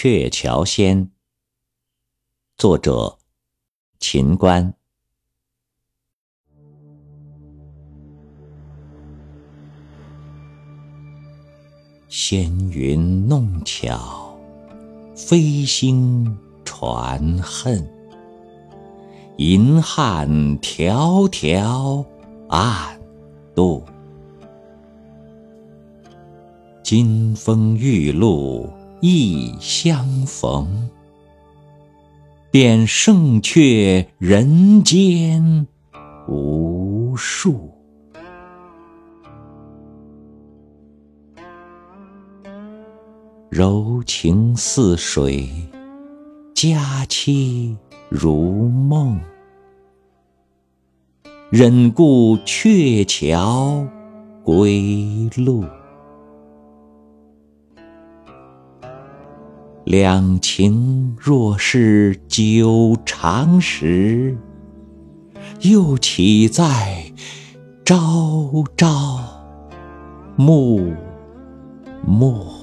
鹊桥仙》，作者秦观。纤云弄巧，飞星传恨。银汉迢迢暗度。金风玉露一相逢，便胜却人间无数。柔情似水，佳期如梦，忍顾鹊桥归路。两情若是久长时，又岂在朝朝暮暮。